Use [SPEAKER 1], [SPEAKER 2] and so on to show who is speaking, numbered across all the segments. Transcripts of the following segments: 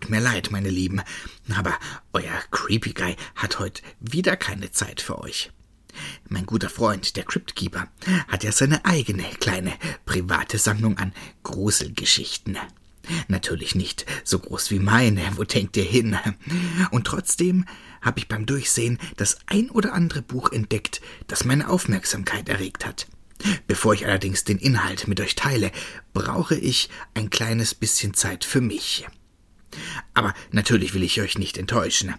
[SPEAKER 1] tut mir leid, meine Lieben, aber euer Creepy Guy hat heute wieder keine Zeit für euch. Mein guter Freund, der Cryptkeeper, hat ja seine eigene kleine private Sammlung an Gruselgeschichten. Natürlich nicht so groß wie meine, wo denkt ihr hin? Und trotzdem habe ich beim Durchsehen das ein oder andere Buch entdeckt, das meine Aufmerksamkeit erregt hat. Bevor ich allerdings den Inhalt mit euch teile, brauche ich ein kleines bisschen Zeit für mich. Aber natürlich will ich euch nicht enttäuschen.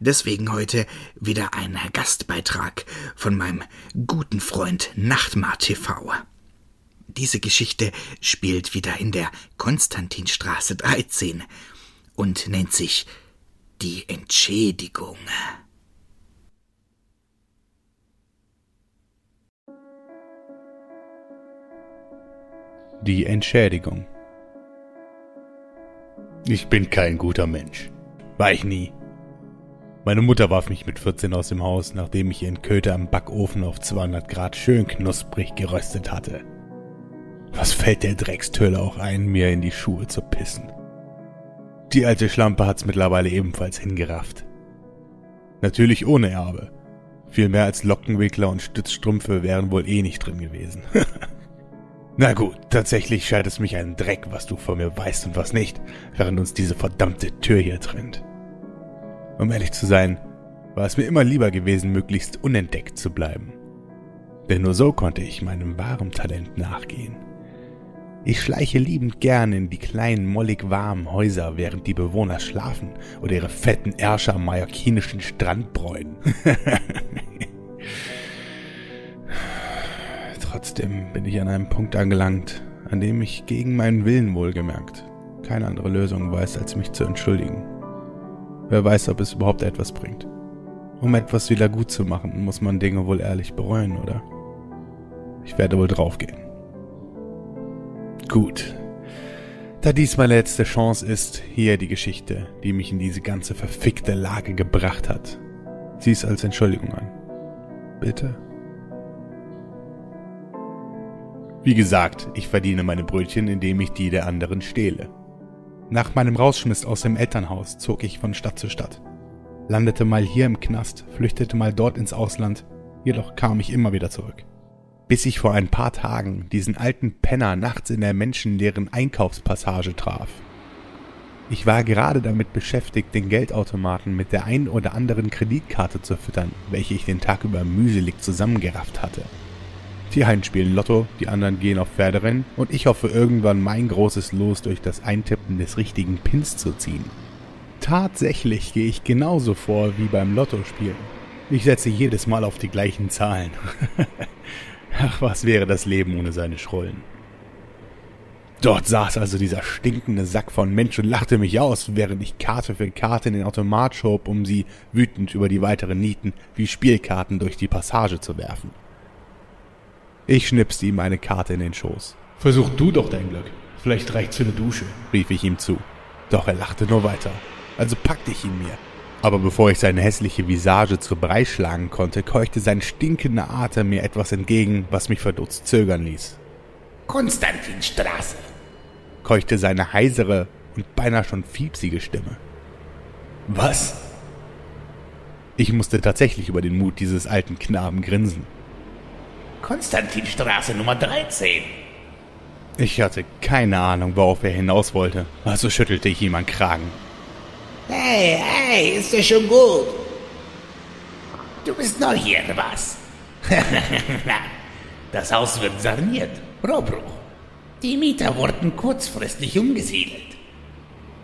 [SPEAKER 1] Deswegen heute wieder ein Gastbeitrag von meinem guten Freund Nachtmar TV. Diese Geschichte spielt wieder in der Konstantinstraße 13 und nennt sich Die Entschädigung.
[SPEAKER 2] Die Entschädigung. Ich bin kein guter Mensch. War ich nie. Meine Mutter warf mich mit 14 aus dem Haus, nachdem ich ihren Köter am Backofen auf 200 Grad schön knusprig geröstet hatte. Was fällt der Dreckstölle auch ein, mir in die Schuhe zu pissen? Die alte Schlampe hat's mittlerweile ebenfalls hingerafft. Natürlich ohne Erbe. Viel mehr als Lockenwickler und Stützstrümpfe wären wohl eh nicht drin gewesen. Na gut, tatsächlich scheint es mich ein Dreck, was du von mir weißt und was nicht, während uns diese verdammte Tür hier trennt. Um ehrlich zu sein, war es mir immer lieber gewesen, möglichst unentdeckt zu bleiben. Denn nur so konnte ich meinem wahren Talent nachgehen. Ich schleiche liebend gern in die kleinen, mollig warmen Häuser, während die Bewohner schlafen oder ihre fetten Ärsche am mallorquinischen Strand bräuen. Trotzdem bin ich an einem Punkt angelangt, an dem ich gegen meinen Willen wohlgemerkt keine andere Lösung weiß, als mich zu entschuldigen. Wer weiß, ob es überhaupt etwas bringt. Um etwas wieder gut zu machen, muss man Dinge wohl ehrlich bereuen, oder? Ich werde wohl draufgehen. Gut. Da dies meine letzte Chance ist, hier die Geschichte, die mich in diese ganze verfickte Lage gebracht hat. Sieh es als Entschuldigung an. Bitte? Wie gesagt, ich verdiene meine Brötchen, indem ich die der anderen stehle. Nach meinem Rausschmiss aus dem Elternhaus zog ich von Stadt zu Stadt. Landete mal hier im Knast, flüchtete mal dort ins Ausland, jedoch kam ich immer wieder zurück. Bis ich vor ein paar Tagen diesen alten Penner nachts in der menschenleeren Einkaufspassage traf. Ich war gerade damit beschäftigt, den Geldautomaten mit der ein oder anderen Kreditkarte zu füttern, welche ich den Tag über mühselig zusammengerafft hatte. Die spielen Lotto, die anderen gehen auf Pferderennen und ich hoffe irgendwann mein großes Los durch das Eintippen des richtigen Pins zu ziehen. Tatsächlich gehe ich genauso vor wie beim Lottospielen. Ich setze jedes Mal auf die gleichen Zahlen. Ach, was wäre das Leben ohne seine Schrullen? Dort saß also dieser stinkende Sack von Mensch und lachte mich aus, während ich Karte für Karte in den Automat schob, um sie wütend über die weiteren Nieten wie Spielkarten durch die Passage zu werfen. Ich schnipste ihm eine Karte in den Schoß.
[SPEAKER 3] Versuch du doch dein Glück. Vielleicht reicht's für eine Dusche,
[SPEAKER 2] rief ich ihm zu. Doch er lachte nur weiter. Also packte ich ihn mir. Aber bevor ich seine hässliche Visage zu Brei schlagen konnte, keuchte sein stinkender Atem mir etwas entgegen, was mich verdutzt zögern ließ.
[SPEAKER 4] Konstantinstraße,
[SPEAKER 2] keuchte seine heisere und beinahe schon fiepsige Stimme.
[SPEAKER 3] Was?
[SPEAKER 2] Ich musste tatsächlich über den Mut dieses alten Knaben grinsen.
[SPEAKER 4] Konstantinstraße Nummer 13.
[SPEAKER 2] Ich hatte keine Ahnung, worauf er hinaus wollte, also schüttelte ich ihm an Kragen.
[SPEAKER 4] Hey, hey, ist ja schon gut. Du bist neu hier, was? das Haus wird saniert. Rohbruch. Die Mieter wurden kurzfristig umgesiedelt.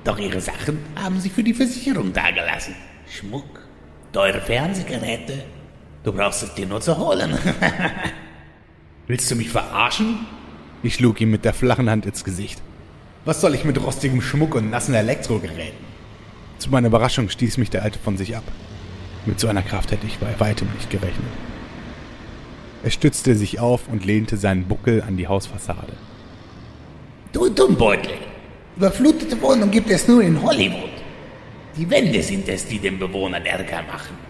[SPEAKER 4] Doch ihre Sachen haben sie für die Versicherung dagelassen. Schmuck, teure Fernsehgeräte. Du brauchst es dir nur zu holen.
[SPEAKER 3] Willst du mich verarschen?
[SPEAKER 2] Ich schlug ihm mit der flachen Hand ins Gesicht.
[SPEAKER 3] Was soll ich mit rostigem Schmuck und nassen Elektrogeräten?
[SPEAKER 2] Zu meiner Überraschung stieß mich der Alte von sich ab. Mit so einer Kraft hätte ich bei weitem nicht gerechnet. Er stützte sich auf und lehnte seinen Buckel an die Hausfassade.
[SPEAKER 4] Du Dummbeutel! Überflutete Wohnung gibt es nur in Hollywood. Die Wände sind es, die den Bewohnern Ärger machen.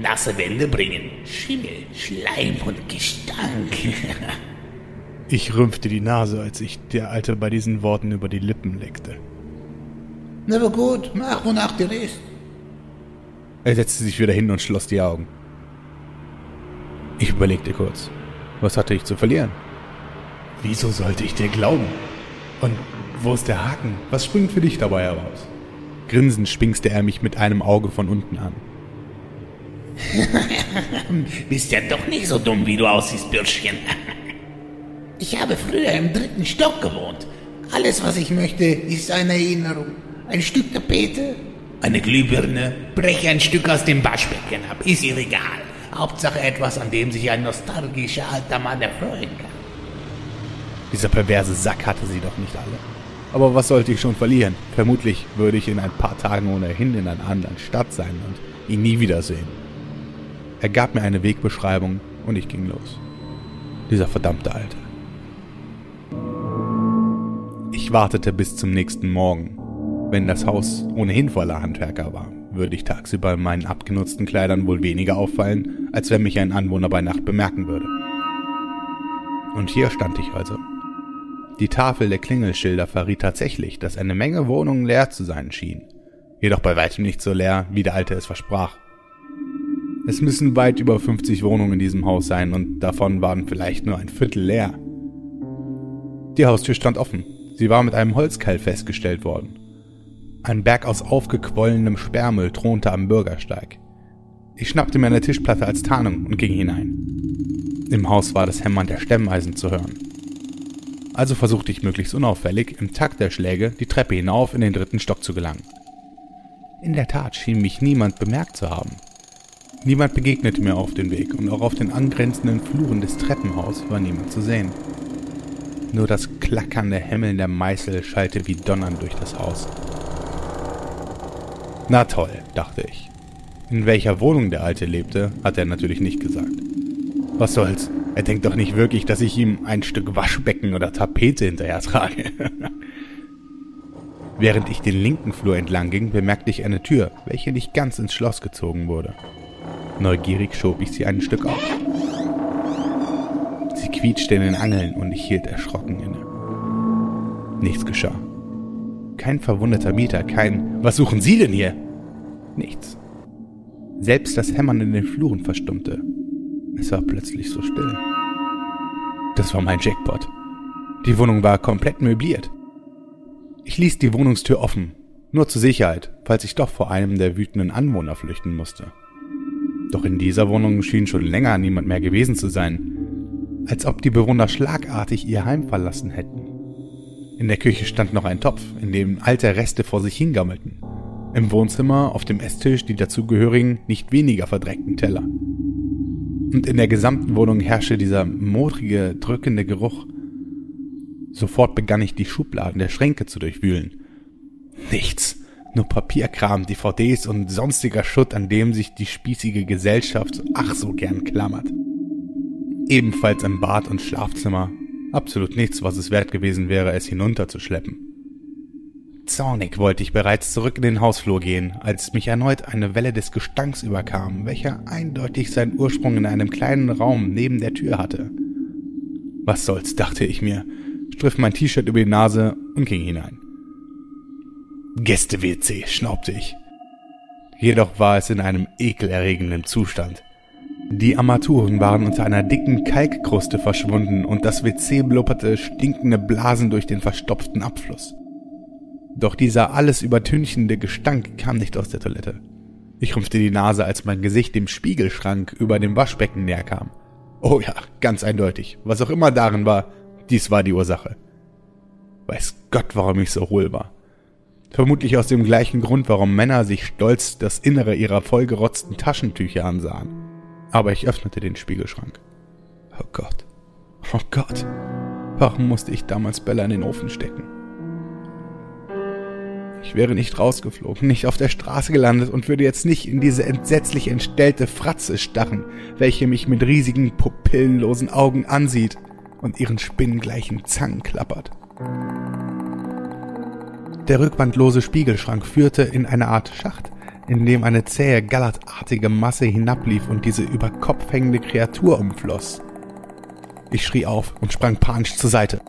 [SPEAKER 4] Nasse Wände bringen Schimmel, Schleim und Gestank.
[SPEAKER 2] ich rümpfte die Nase, als ich der Alte bei diesen Worten über die Lippen leckte.
[SPEAKER 4] Na aber gut, mach wonach dir ist.
[SPEAKER 2] Er setzte sich wieder hin und schloss die Augen. Ich überlegte kurz. Was hatte ich zu verlieren?
[SPEAKER 3] Wieso sollte ich dir glauben? Und wo ist der Haken? Was springt für dich dabei heraus?
[SPEAKER 2] Grinsend schwingste er mich mit einem Auge von unten an.
[SPEAKER 4] Bist ja doch nicht so dumm, wie du aussiehst, Bürschchen. ich habe früher im dritten Stock gewohnt. Alles, was ich möchte, ist eine Erinnerung. Ein Stück Tapete, eine Glühbirne, breche ein Stück aus dem Waschbecken ab, ist ihr egal. Hauptsache etwas, an dem sich ein nostalgischer alter Mann erfreuen kann.
[SPEAKER 2] Dieser perverse Sack hatte sie doch nicht alle. Aber was sollte ich schon verlieren? Vermutlich würde ich in ein paar Tagen ohnehin in einer anderen Stadt sein und ihn nie wiedersehen. Er gab mir eine Wegbeschreibung und ich ging los. Dieser verdammte Alte. Ich wartete bis zum nächsten Morgen. Wenn das Haus ohnehin voller Handwerker war, würde ich tagsüber in meinen abgenutzten Kleidern wohl weniger auffallen, als wenn mich ein Anwohner bei Nacht bemerken würde. Und hier stand ich also. Die Tafel der Klingelschilder verriet tatsächlich, dass eine Menge Wohnungen leer zu sein schien. Jedoch bei weitem nicht so leer, wie der Alte es versprach. Es müssen weit über 50 Wohnungen in diesem Haus sein und davon waren vielleicht nur ein Viertel leer. Die Haustür stand offen. Sie war mit einem Holzkeil festgestellt worden. Ein Berg aus aufgequollenem Sperrmüll thronte am Bürgersteig. Ich schnappte mir eine Tischplatte als Tarnung und ging hinein. Im Haus war das Hämmern der Stemmeisen zu hören. Also versuchte ich möglichst unauffällig, im Takt der Schläge die Treppe hinauf in den dritten Stock zu gelangen. In der Tat schien mich niemand bemerkt zu haben. Niemand begegnete mir auf dem Weg und auch auf den angrenzenden Fluren des Treppenhauses war niemand zu sehen. Nur das klackernde Hämmeln der Meißel schallte wie Donnern durch das Haus. Na toll, dachte ich. In welcher Wohnung der Alte lebte, hat er natürlich nicht gesagt. Was soll's? Er denkt doch nicht wirklich, dass ich ihm ein Stück Waschbecken oder Tapete hinterher trage. Während ich den linken Flur entlang ging, bemerkte ich eine Tür, welche nicht ganz ins Schloss gezogen wurde. Neugierig schob ich sie ein Stück auf. Sie quietschte in den Angeln und ich hielt erschrocken inne. Nichts geschah. Kein verwundeter Mieter, kein Was suchen Sie denn hier? Nichts. Selbst das Hämmern in den Fluren verstummte. Es war plötzlich so still. Das war mein Jackpot. Die Wohnung war komplett möbliert. Ich ließ die Wohnungstür offen, nur zur Sicherheit, falls ich doch vor einem der wütenden Anwohner flüchten musste. Doch in dieser Wohnung schien schon länger niemand mehr gewesen zu sein, als ob die Bewohner schlagartig ihr Heim verlassen hätten. In der Küche stand noch ein Topf, in dem alte Reste vor sich hingammelten. Im Wohnzimmer auf dem Esstisch die dazugehörigen, nicht weniger verdreckten Teller. Und in der gesamten Wohnung herrschte dieser modrige, drückende Geruch. Sofort begann ich die Schubladen der Schränke zu durchwühlen. Nichts, nur Papierkram, DVDs und sonstiger Schutt, an dem sich die spießige Gesellschaft ach so gern klammert. Ebenfalls im Bad und Schlafzimmer Absolut nichts, was es wert gewesen wäre, es hinunterzuschleppen. Zornig wollte ich bereits zurück in den Hausflur gehen, als mich erneut eine Welle des Gestanks überkam, welcher eindeutig seinen Ursprung in einem kleinen Raum neben der Tür hatte. Was soll's, dachte ich mir, striff mein T-Shirt über die Nase und ging hinein. Gäste-WC, schnaubte ich. Jedoch war es in einem ekelerregenden Zustand. Die Armaturen waren unter einer dicken Kalkkruste verschwunden und das WC blubberte stinkende Blasen durch den verstopften Abfluss. Doch dieser alles übertünchende Gestank kam nicht aus der Toilette. Ich rümpfte die Nase, als mein Gesicht dem Spiegelschrank über dem Waschbecken näher kam. Oh ja, ganz eindeutig. Was auch immer darin war, dies war die Ursache. Weiß Gott, warum ich so hohl war. Vermutlich aus dem gleichen Grund, warum Männer sich stolz das Innere ihrer vollgerotzten Taschentücher ansahen. Aber ich öffnete den Spiegelschrank. Oh Gott. Oh Gott. Warum musste ich damals Bella in den Ofen stecken? Ich wäre nicht rausgeflogen, nicht auf der Straße gelandet und würde jetzt nicht in diese entsetzlich entstellte Fratze stachen, welche mich mit riesigen pupillenlosen Augen ansieht und ihren spinnengleichen Zangen klappert. Der rückwandlose Spiegelschrank führte in eine Art Schacht, in dem eine zähe, gallertartige Masse hinablief und diese über Kopf hängende Kreatur umfloss. Ich schrie auf und sprang panisch zur Seite.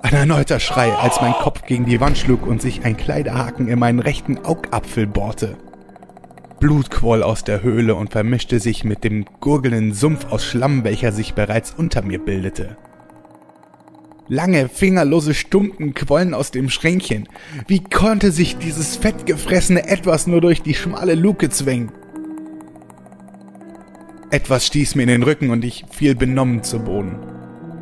[SPEAKER 2] Ein erneuter Schrei, als mein Kopf gegen die Wand schlug und sich ein Kleiderhaken in meinen rechten Augapfel bohrte. Blut quoll aus der Höhle und vermischte sich mit dem gurgelnden Sumpf aus Schlamm, welcher sich bereits unter mir bildete. Lange, fingerlose Stumpen quollen aus dem Schränkchen. Wie konnte sich dieses fettgefressene Etwas nur durch die schmale Luke zwängen? Etwas stieß mir in den Rücken und ich fiel benommen zu Boden.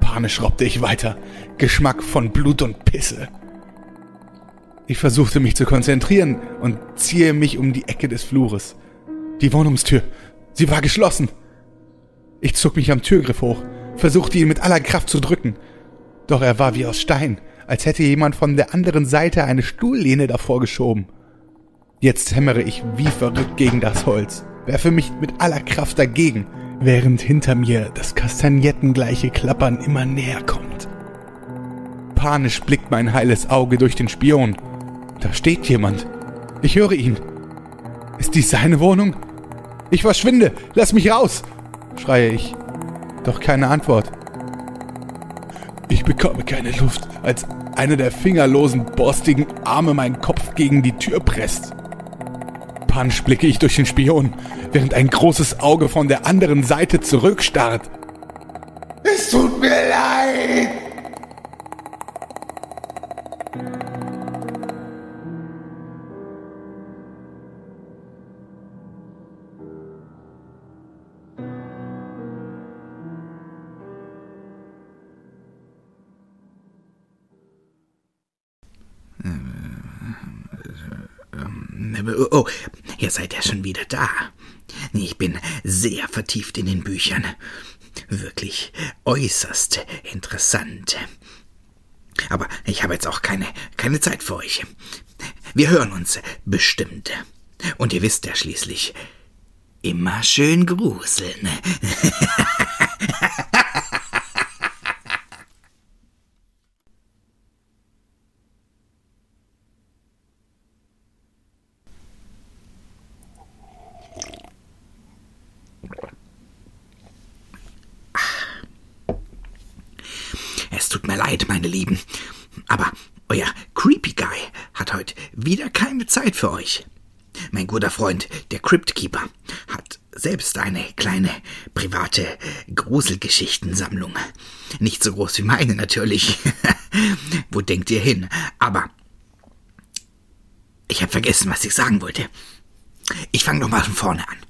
[SPEAKER 2] Panisch robbte ich weiter. Geschmack von Blut und Pisse. Ich versuchte mich zu konzentrieren und ziehe mich um die Ecke des Flures. Die Wohnungstür. Sie war geschlossen. Ich zog mich am Türgriff hoch, versuchte ihn mit aller Kraft zu drücken. Doch er war wie aus Stein, als hätte jemand von der anderen Seite eine Stuhllehne davor geschoben. Jetzt hämmere ich wie verrückt gegen das Holz, werfe mich mit aller Kraft dagegen, während hinter mir das kastagnetengleiche Klappern immer näher kommt. Panisch blickt mein heiles Auge durch den Spion. Da steht jemand. Ich höre ihn. Ist dies seine Wohnung? Ich verschwinde! Lass mich raus! schreie ich. Doch keine Antwort. Ich bekomme keine Luft, als einer der fingerlosen, borstigen Arme meinen Kopf gegen die Tür presst. Panisch blicke ich durch den Spion, während ein großes Auge von der anderen Seite zurückstarrt.
[SPEAKER 5] Es tut mir leid!
[SPEAKER 1] Oh, ihr seid ja schon wieder da. Ich bin sehr vertieft in den Büchern. Wirklich äußerst interessant. Aber ich habe jetzt auch keine, keine Zeit für euch. Wir hören uns bestimmt. Und ihr wisst ja schließlich, immer schön gruseln. Es tut mir leid, meine Lieben, aber euer Creepy Guy hat heute wieder keine Zeit für euch. Mein guter Freund, der Crypt Keeper, hat selbst eine kleine private Gruselgeschichtensammlung. Nicht so groß wie meine natürlich. Wo denkt ihr hin? Aber ich habe vergessen, was ich sagen wollte. Ich fange noch mal von vorne an.